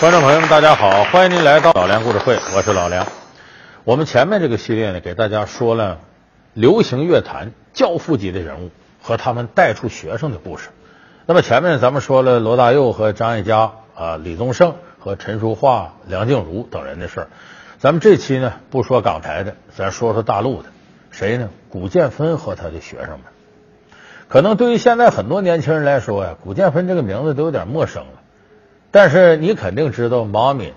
观众朋友们，大家好，欢迎您来到老梁故事会，我是老梁。我们前面这个系列呢，给大家说了流行乐坛教父级的人物和他们带出学生的故事。那么前面咱们说了罗大佑和张艾嘉啊、李宗盛和陈淑桦、梁静茹等人的事儿。咱们这期呢，不说港台的，咱说说大陆的。谁呢？古建芬和他的学生们。可能对于现在很多年轻人来说呀，古建芬这个名字都有点陌生了。但是你肯定知道毛阿敏，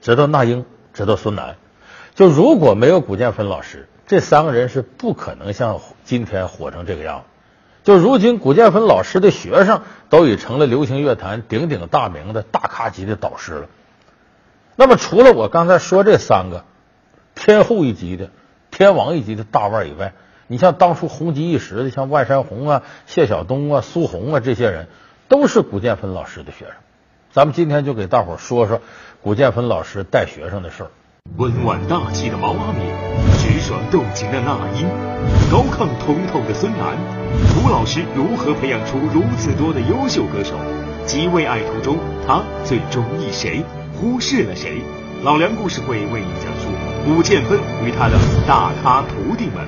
知道那英，知道孙楠。就如果没有古建芬老师，这三个人是不可能像今天火成这个样子。就如今，古建芬老师的学生都已成了流行乐坛鼎鼎大名的大咖级的导师了。那么，除了我刚才说这三个天后一级的、天王一级的大腕以外，你像当初红极一时的，像万山红啊、谢晓东啊、苏红啊这些人，都是古建芬老师的学生。咱们今天就给大伙说说古建芬老师带学生的事儿。温婉大气的毛阿敏，直爽动情的那英，高亢通透的孙楠，古老师如何培养出如此多的优秀歌手？几位爱徒中，他最中意谁？忽视了谁？老梁故事会为你讲述古建芬与他的大咖徒弟们。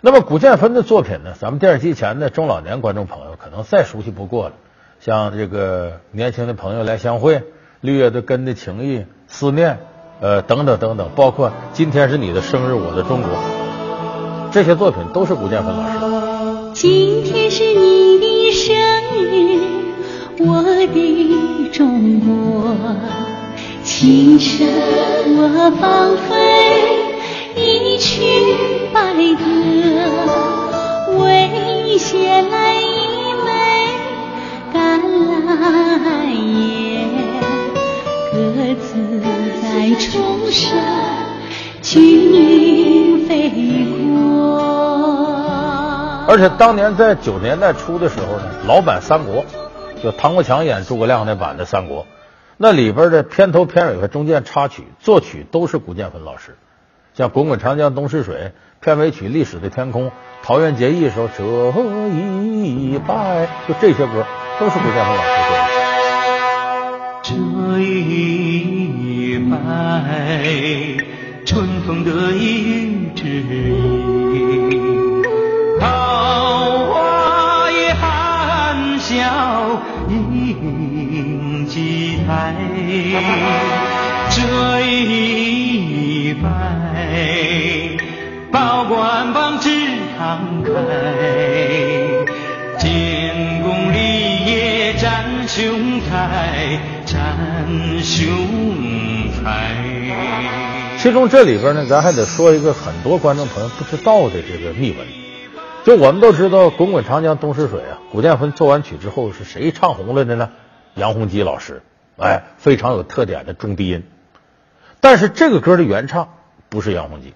那么古建芬的作品呢？咱们电视机前的中老年观众朋友可能再熟悉不过了。像这个年轻的朋友来相会，绿叶的根的情谊，思念，呃，等等等等，包括今天是你的生日，我的中国，这些作品都是古建芬老师。今天是你的生日，我的中国，琴声我放飞一曲白鸽，为衔来橄榄叶，鸽子在冲山君飞过。而且当年在九十年代初的时候呢，老版《三国》，就唐国强演诸葛亮那版的《三国》，那里边的片头、片尾和中间插曲作曲都是古建芬老师。像《滚滚长江东逝水》片尾曲《历史的天空》，《桃园结义》时候这一拜，就这些歌都是古建芬老师写的。这一拜，春风得意与知音，桃花也含笑映几台。这一拜，报官榜只慷慨，胸台，展胸台。其中这里边呢，咱还得说一个很多观众朋友不知道的这个秘闻。就我们都知道《滚滚长江东逝水》啊，古建芬作完曲之后是谁唱红了的呢？杨洪基老师，哎，非常有特点的中低音。但是这个歌的原唱不是杨洪基，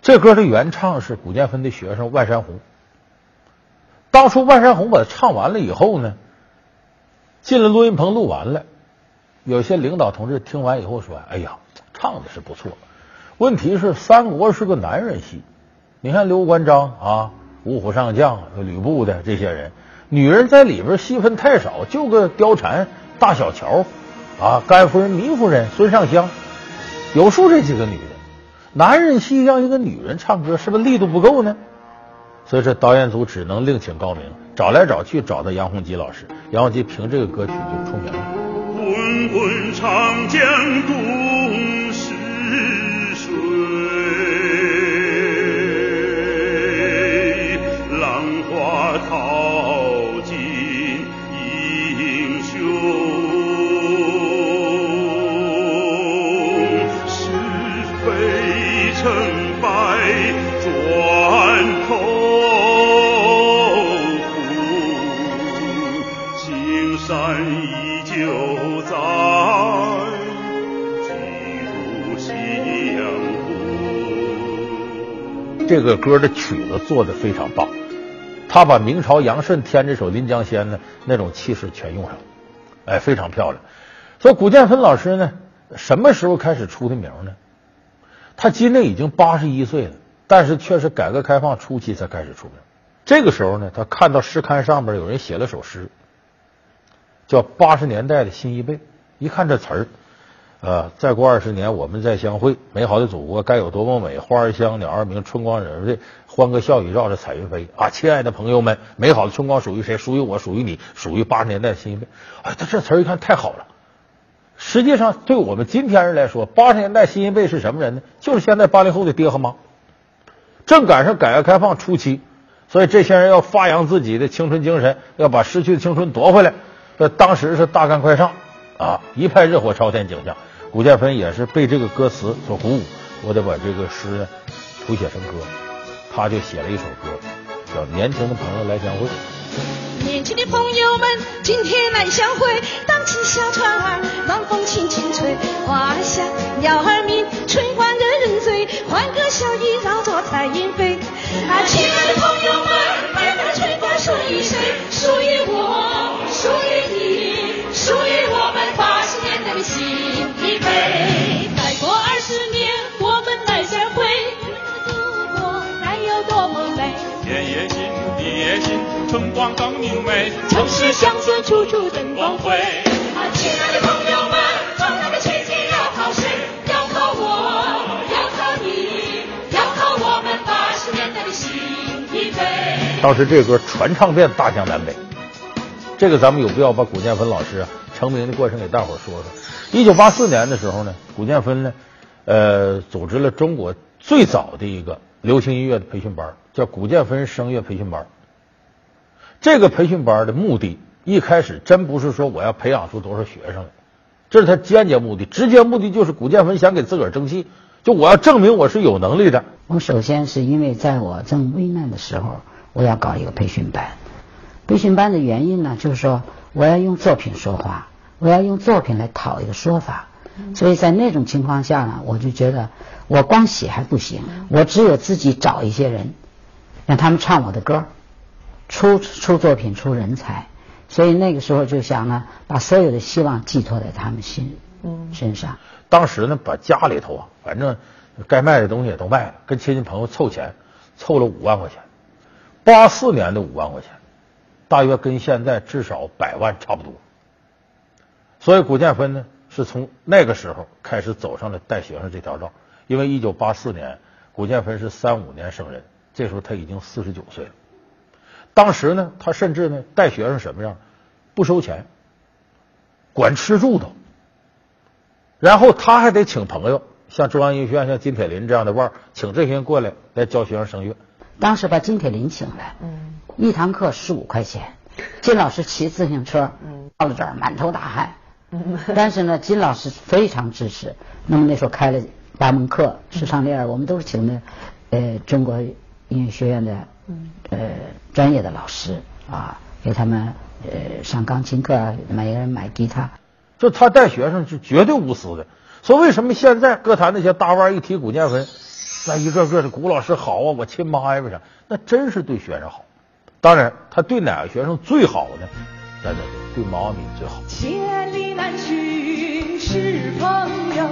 这歌的原唱是古建芬的学生万山红。当初万山红把它唱完了以后呢，进了录音棚录完了，有些领导同志听完以后说：“哎呀，唱的是不错，问题是《三国》是个男人戏，你看刘关张啊、五虎上将、吕布的这些人，女人在里边戏份太少，就个貂蝉、大小乔啊、甘夫人、糜夫人、孙尚香，有数这几个女的。男人戏让一个女人唱歌，是不是力度不够呢？所以这导演组只能另请高明，找来找去找到杨洪基老师，杨洪基凭这个歌曲就出名了。滚滚长江东逝水，浪花淘这个歌的曲子做的非常棒，他把明朝杨慎填这首《临江仙》呢那种气势全用上了，哎，非常漂亮。所以古建芬老师呢，什么时候开始出的名呢？他今年已经八十一岁了，但是却是改革开放初期才开始出名。这个时候呢，他看到诗刊上边有人写了首诗，叫《八十年代的新一辈》，一看这词儿，呃，再过二十年我们再相会，美好的祖国该有多么美！花儿香，鸟儿鸣，春光惹人醉，欢歌笑语绕着彩云飞啊！亲爱的朋友们，美好的春光属于谁？属于我，属于你，属于八十年代新一辈。哎，他这词儿一看太好了。实际上，对我们今天人来说，八十年代新一辈是什么人呢？就是现在八零后的爹和妈。正赶上改革开放初期，所以这些人要发扬自己的青春精神，要把失去的青春夺回来。这当时是大干快上啊，一派热火朝天景象。古建芬也是被这个歌词所鼓舞，我得把这个诗谱写成歌，他就写了一首歌，叫《年轻的朋友来相会》。年轻的朋友们，今天来相会，荡起小船儿，让风轻轻吹，花香，鸟儿鸣，春光惹人醉，欢歌笑语绕着彩云飞。啊，亲爱的朋友们，美的春光属于谁？春光更明媚，城市乡村处处灯光辉。啊，亲爱的朋友们，壮大的前景要靠谁？要靠我，要靠你，要靠我们八十年代的新一辈。当时这歌传唱遍大江南北，这个咱们有必要把古建芬老师啊成名的过程给大伙儿说说。一九八四年的时候呢，古建芬呢，呃，组织了中国最早的一个流行音乐的培训班，叫古建芬声乐培训班。这个培训班的目的，一开始真不是说我要培养出多少学生来，这是他间接目的，直接目的就是古建芬想给自个儿争气，就我要证明我是有能力的。我首先是因为在我正危难的时候，我要搞一个培训班。培训班的原因呢，就是说我要用作品说话，我要用作品来讨一个说法。所以在那种情况下呢，我就觉得我光写还不行，我只有自己找一些人，让他们唱我的歌，出出作品，出人才。所以那个时候就想呢，把所有的希望寄托在他们心身上。当时呢，把家里头啊，反正该卖的东西也都卖了，跟亲戚朋友凑钱，凑了五万块钱。八四年的五万块钱，大约跟现在至少百万差不多。所以古建芬呢，是从那个时候开始走上了带学生这条道。因为一九八四年，古建芬是三五年生人，这时候他已经四十九岁了。当时呢，他甚至呢带学生什么样，不收钱，管吃住都。然后他还得请朋友，像中央音乐学院、像金铁霖这样的腕儿，请这些人过来来教学生声乐。当时把金铁霖请来，嗯，一堂课十五块钱，金老师骑自行车，嗯，到了这儿满头大汗，嗯，但是呢，金老师非常支持。那么那时候开了八门课，视唱练耳，我们都是请的，呃，中国音乐学院的，嗯，呃，专业的老师啊，给他们呃上钢琴课，每个人买吉他。就他带学生是绝对无私的。所以为什么现在歌坛那些大腕一提古建文，那一个个的古老师好啊，我亲妈呀，为啥？那真是对学生好。当然，他对哪个学生最好呢？咱得对毛阿敏最好。千里难寻是朋友，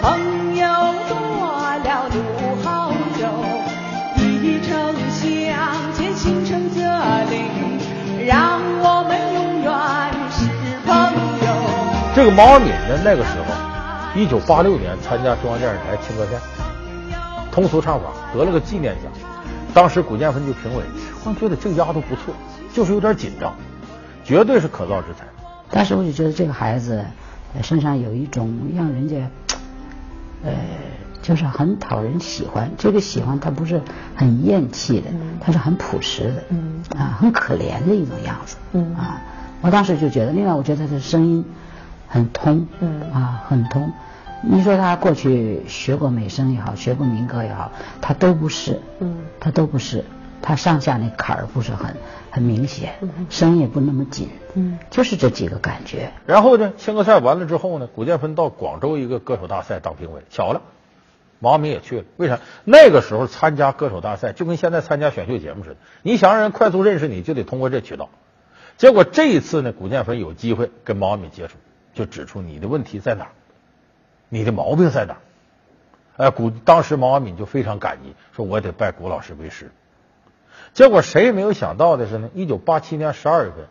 朋友多了城乡间心诚则灵，让我们永远是朋友。这个毛阿敏呢，那个时候，一九八六年参加中央电视台青歌赛，通俗唱法得了个纪念奖。当时古建芬就评委，我觉得这个丫头不错，就是有点紧张，绝对是可造之材。当时我就觉得这个孩子身上有一种让人家，呃，就是很讨人喜欢。这个喜欢他不是很厌弃的，他是很朴实的，嗯啊，很可怜的一种样子，嗯啊。我当时就觉得，另外我觉得他的声音很通，嗯啊，很通。你说他过去学过美声也好，学过民歌也好，他都不是，嗯，他都不是，他上下那坎儿不是很很明显，声音也不那么紧，嗯，就是这几个感觉。然后呢，青歌赛完了之后呢，古建芬到广州一个歌手大赛当评委，巧了，毛阿敏也去了。为啥？那个时候参加歌手大赛就跟现在参加选秀节目似的，你想让人快速认识你，就得通过这渠道。结果这一次呢，古建芬有机会跟毛阿敏接触，就指出你的问题在哪儿，你的毛病在哪儿。哎，古当时毛阿敏就非常感激，说我得拜古老师为师。结果谁也没有想到的是呢，一九八七年十二月份，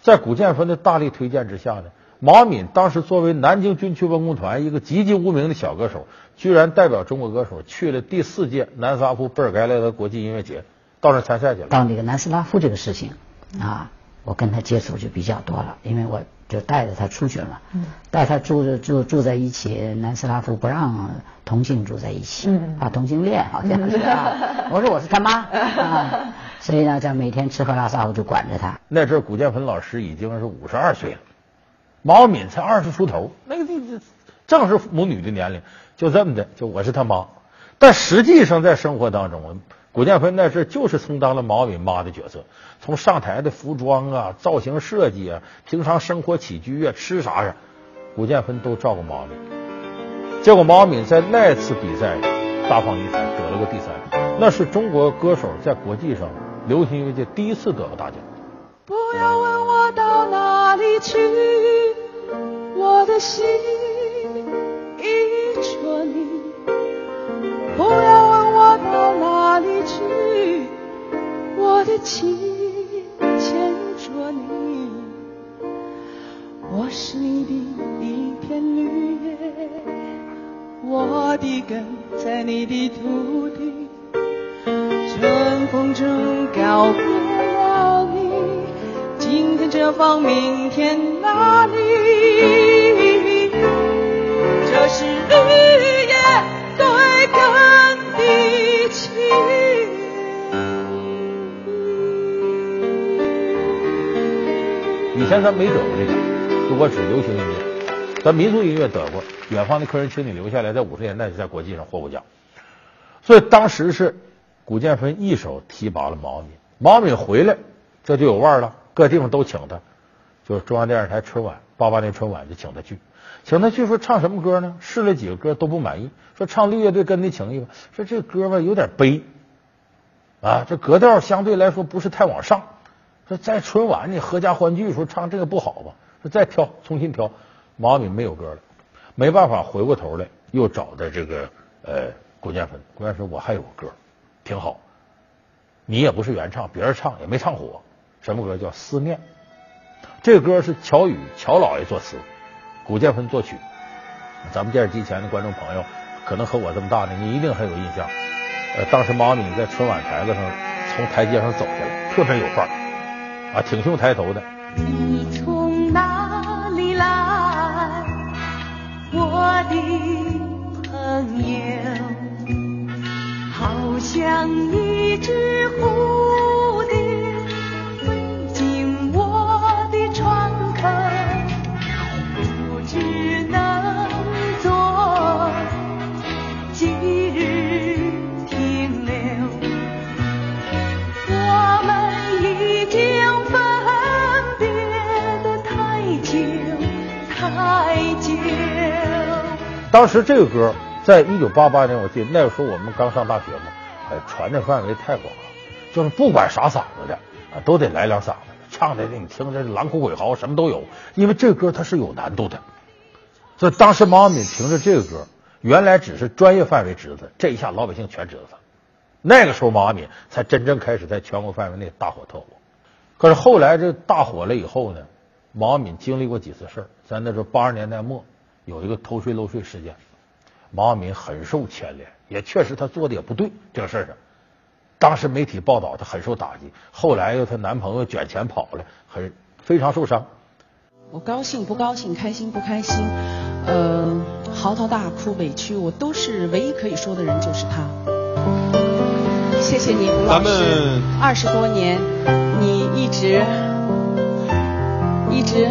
在古建芬的大力推荐之下呢，毛敏当时作为南京军区文工团一个籍籍无名的小歌手，居然代表中国歌手去了第四届南斯拉夫贝尔盖莱德国际音乐节，到那参赛去了。到那个南斯拉夫这个事情啊，我跟他接触就比较多了，因为我就带着他出去了嘛，带他住住住在一起。南斯拉夫不让同性住在一起，啊同性恋好像是啊。我说我是他妈啊，所以呢，在每天吃喝拉撒我就管着他。那阵儿古建芬老师已经是五十二岁了，毛阿敏才二十出头，那个地正是母女的年龄，就这么的，就我是他妈。但实际上在生活当中，古建芬那阵儿就是充当了毛阿敏妈的角色，从上台的服装啊、造型设计啊、平常生活起居啊、吃啥啥，古建芬都照顾毛阿敏。结果毛阿敏在那次比赛大放异彩，得了个第三，那是中国歌手在国际上流行音乐界第一次得了大奖。不要问我到哪里去，我的心依着你。不要问我到哪里去，我的情牵着你。我是你的一片绿叶，我的根在你的土地。春风中告别，这方，明天哪里。这是绿叶对根的情。以前咱没得过这个，就我指流行音乐，咱民族音乐得过。远方的客人，请你留下来，在五十年代就在国际上获过奖。所以当时是古建芬一手提拔了毛敏，毛敏回来这就有腕儿了，各地方都请他，就是中央电视台春晚八八年春晚就请他去，请他去说唱什么歌呢？试了几个歌都不满意，说唱绿乐队跟你情谊吧，说这歌吧有点悲啊，这格调相对来说不是太往上。说在春晚你合家欢聚时候唱这个不好吧？说再挑，重新挑。毛阿敏没有歌了，没办法，回过头来又找的这个呃郭建芬。郭建芬：“我还有个歌，挺好。你也不是原唱，别人唱也没唱火。什么歌叫《思念》？这歌是乔羽乔老爷作词，古建芬作曲。咱们电视机前的观众朋友，可能和我这么大的，你一定很有印象。呃，当时毛敏在春晚台子上从台阶上走下来，特别有范儿。”啊，挺胸抬头的。你从哪里来，我的朋友？好像一只蝴当时这个歌在一九八八年，我记得那个时候我们刚上大学嘛，呃，传的范围太广了，就是不管啥嗓子的啊，都得来两嗓子，唱的你听着狼哭鬼嚎什么都有，因为这歌它是有难度的。所以当时毛阿敏凭着这个歌，原来只是专业范围知道，这一下老百姓全知道他。那个时候毛阿敏才真正开始在全国范围内大火特火。可是后来这大火了以后呢，毛阿敏经历过几次事儿。在那时候八十年代末有一个偷税漏税事件，毛阿敏很受牵连，也确实她做的也不对这个事儿上。当时媒体报道她很受打击，后来又她男朋友卷钱跑了，很非常受伤。我高兴不高兴，开心不开心，呃，嚎啕大哭、委屈，我都是唯一可以说的人就是他。谢谢你，吴老师，二十多年，你一直一直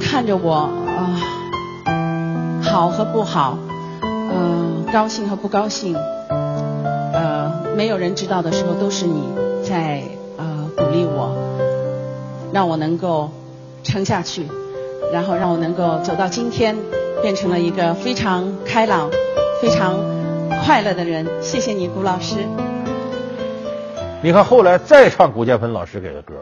看着我啊、好和不好，呃，高兴和不高兴，呃，没有人知道的时候，都是你在呃鼓励我，让我能够撑下去，然后让我能够走到今天，变成了一个非常开朗、非常快乐的人。谢谢你，古老师。你看后来再唱谷建芬老师给的歌，《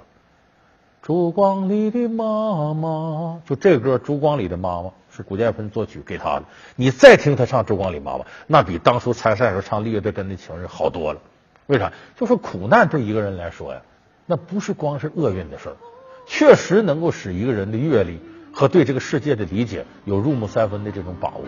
烛光里的妈妈》，就这歌《烛光里的妈妈》是古建芬作曲给他的。你再听他唱《周光里妈妈》，那比当初参赛时候唱《绿叶的根的情人》好多了。为啥？就是苦难对一个人来说呀，那不是光是厄运的事儿，确实能够使一个人的阅历和对这个世界的理解有入木三分的这种把握。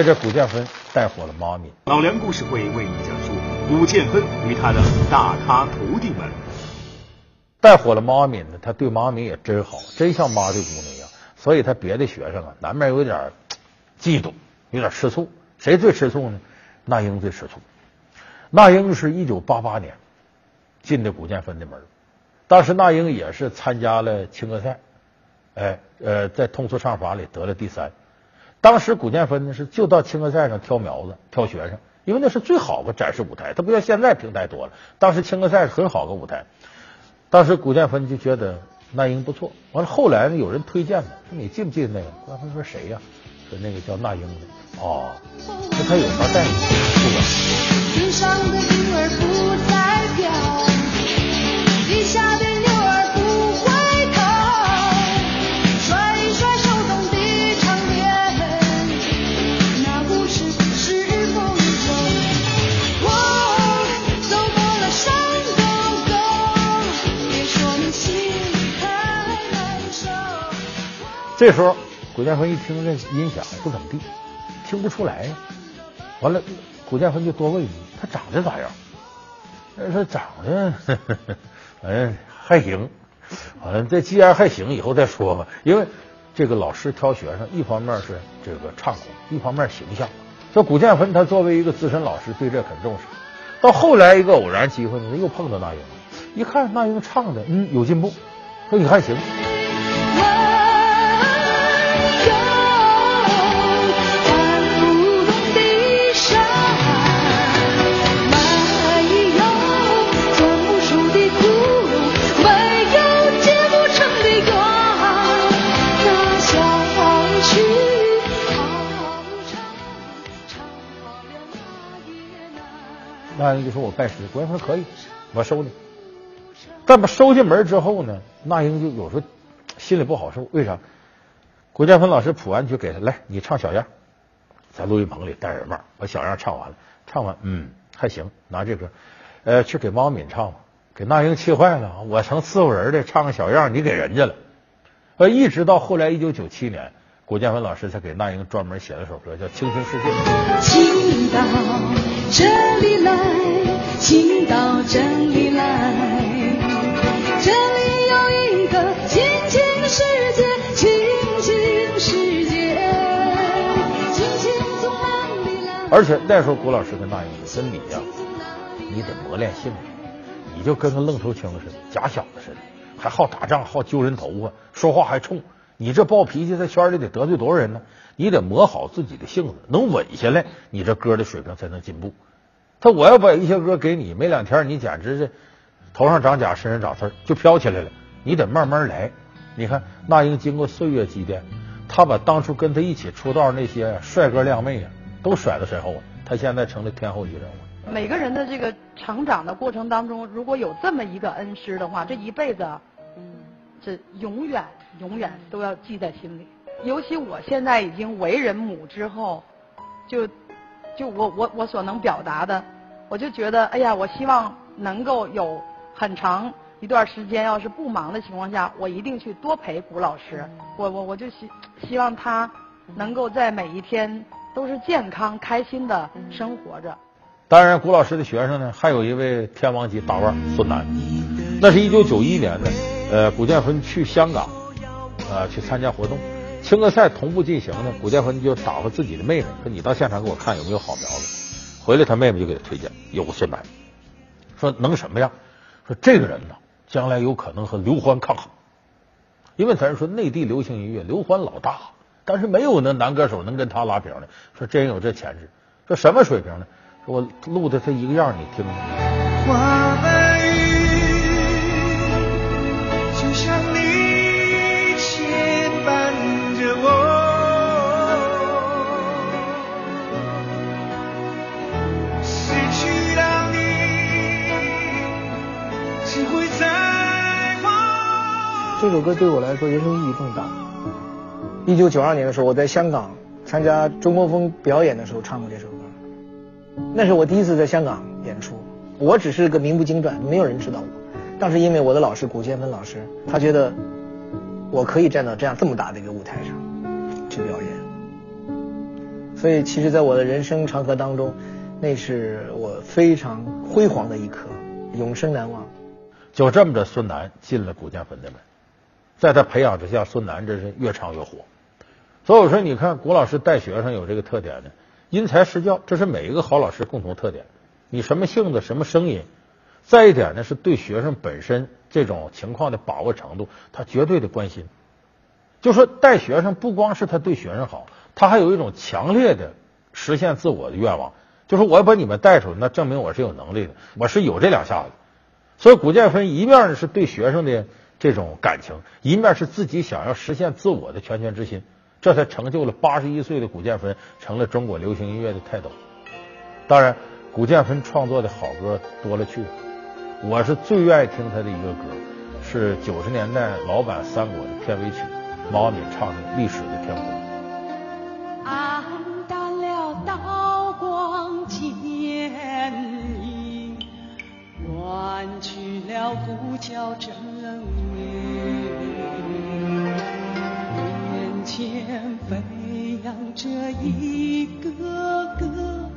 所以这古建芬带火了毛阿敏。老梁故事会为你讲述古建芬与他的大咖徒弟们。带火了毛阿敏呢，他对毛阿敏也真好，真像妈对姑娘一样。所以他别的学生啊，难免有点嫉妒，有点吃醋。谁最吃醋呢？那英最吃醋。那英是一九八八年进的古建芬的门，当时那英也是参加了青歌赛，哎呃，在通俗唱法里得了第三。当时古建芬呢是就到青歌赛上挑苗子、挑学生，因为那是最好的展示舞台，它不像现在平台多了。当时青歌赛是很好的舞台，当时古建芬就觉得那英不错。完了后来呢，有人推荐他，说你记不记得那个？古建芬说谁呀、说那个叫那英的。哦，那他有啥待遇？不管。这时候，古建芬一听这音响不怎么地，听不出来。完了，古建芬就多问一句：“他长得咋样？”人说长得，呵呵呵反正还行。完了，这既然还行，以后再说吧。因为这个老师挑学生，一方面是这个唱功，一方面形象。说古建芬他作为一个资深老师，对这很重视。到后来一个偶然机会呢，又碰到那英了，一看那英唱的，嗯，有进步，说你还行。那英就说：“我拜师。”郭建芬说：“可以，我收你。”但把收进门之后呢，那英就有时候心里不好受，为啥？郭建芬老师谱完曲给他，来，你唱小样，在录音棚里戴耳帽，把小样唱完了，唱完，嗯，还行，拿这个，呃，去给汪敏唱吧，给那英气坏了，我成伺候人的，唱个小样，你给人家了，呃，一直到后来一九九七年，郭建芬老师才给那英专门写了首歌，叫《倾听世界》。请到这里来，请到这里来，这里有一个亲亲的世界，亲亲世界，亲亲从哪里来？而且那时候古老师跟那英说：“你呀、你得磨练性格，你就跟个愣头青似的，假小子似的，还好打仗，好揪人头发，说话还冲。你这暴脾气，在圈里得得罪多少人呢？你得磨好自己的性子，能稳下来，你这歌的水平才能进步。他我要把一些歌给你，没两天你简直是头上长甲，身上长刺儿，就飘起来了。你得慢慢来。你看那英经过岁月积淀，他把当初跟他一起出道那些帅哥靓妹啊，都甩到身后了。他现在成了天后级人物。每个人的这个成长的过程当中，如果有这么一个恩师的话，这一辈子，嗯，这永远永远都要记在心里。尤其我现在已经为人母之后，就就我我我所能表达的，我就觉得，哎呀，我希望能够有很长一段时间，要是不忙的情况下，我一定去多陪谷老师。我我我就希希望他能够在每一天都是健康开心的生活着。当然，谷老师的学生呢，还有一位天王级大腕孙楠。那是一九九一年的，呃，谷建芬去香港，呃，去参加活动，青歌赛同步进行呢。古建芬就打发自己的妹妹说：“你到现场给我看有没有好苗子。”回来，他妹妹就给他推荐有个孙楠，说能什么样？说这个人呢，将来有可能和刘欢抗衡，因为咱说内地流行音乐，刘欢老大，但是没有那男歌手能跟他拉平的。说真有这潜质，说什么水平呢？说我录的他一个样，你听听。这首歌对我来说人生意义重大。一九九二年的时候，我在香港参加中国风表演的时候唱过这首歌，那是我第一次在香港演出。我只是个名不经传，没有人知道我。当时因为我的老师古建芬老师，他觉得我可以站到这样这么大的一个舞台上去表演，所以其实，在我的人生长河当中，那是我非常辉煌的一刻，永生难忘。就这么着，孙楠进了古建芬的门，在他培养之下，孙楠真是越唱越火。所以我说，你看古老师带学生有这个特点呢，因材施教，这是每一个好老师共同特点。你什么性子，什么声音，再一点呢，是对学生本身这种情况的把握程度，他绝对的关心。就说带学生不光是他对学生好，他还有一种强烈的实现自我的愿望，就是我要把你们带出来，那证明我是有能力的，我是有这两下子。所以古建芬一面呢是对学生的这种感情，一面是自己想要实现自我的拳拳之心，这才成就了八十一岁的古建芬成了中国流行音乐的泰斗。当然。古建芬创作的好歌多了去了，我是最愿意听他的一个歌，是九十年代老版《三国》的片尾曲，毛阿敏唱的《历史的天空》。黯淡了刀光剑影，远去了鼓角争鸣，前飞扬着一个个。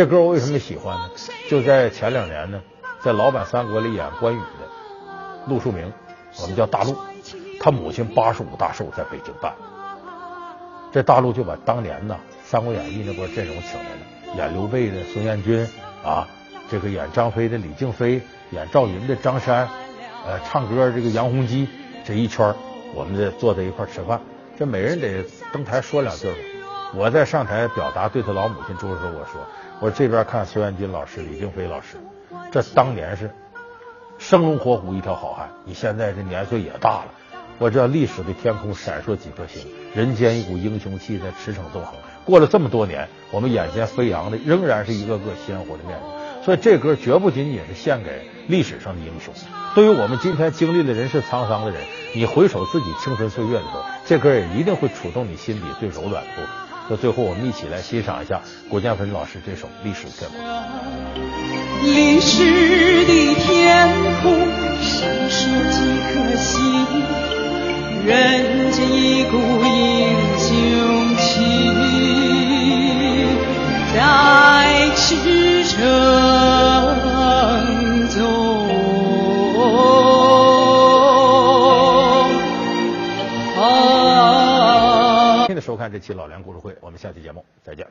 这歌我为什么喜欢呢？就在前两年呢，在老版《三国》里演关羽的陆树铭，我们叫大陆，他母亲八十五大寿在北京办，这大陆就把当年呢《三国演义》那波阵容请来了，演刘备的孙彦军啊，这个演张飞的李靖飞，演赵云的张山，呃，唱歌这个杨洪基，这一圈我们这坐在一块吃饭，这每人得登台说两句我在上台表达对他老母亲祝的时候，我说。我这边看孙元军老师、李静飞老师，这当年是生龙活虎一条好汉。你现在这年岁也大了，我知道历史的天空闪烁几颗星，人间一股英雄气在驰骋纵横。过了这么多年，我们眼前飞扬的仍然是一个个鲜活的面孔。所以这歌绝不仅仅是献给历史上的英雄，对于我们今天经历了人世沧桑的人，你回首自己青春岁月的时候，这歌也一定会触动你心底最柔软的部分。那最后，我们一起来欣赏一下郭建芬老师这首《历史天空》。历史的天空闪烁几颗星，人间一股英雄气在驰骋。看这期老梁故事会我们下期节目再见。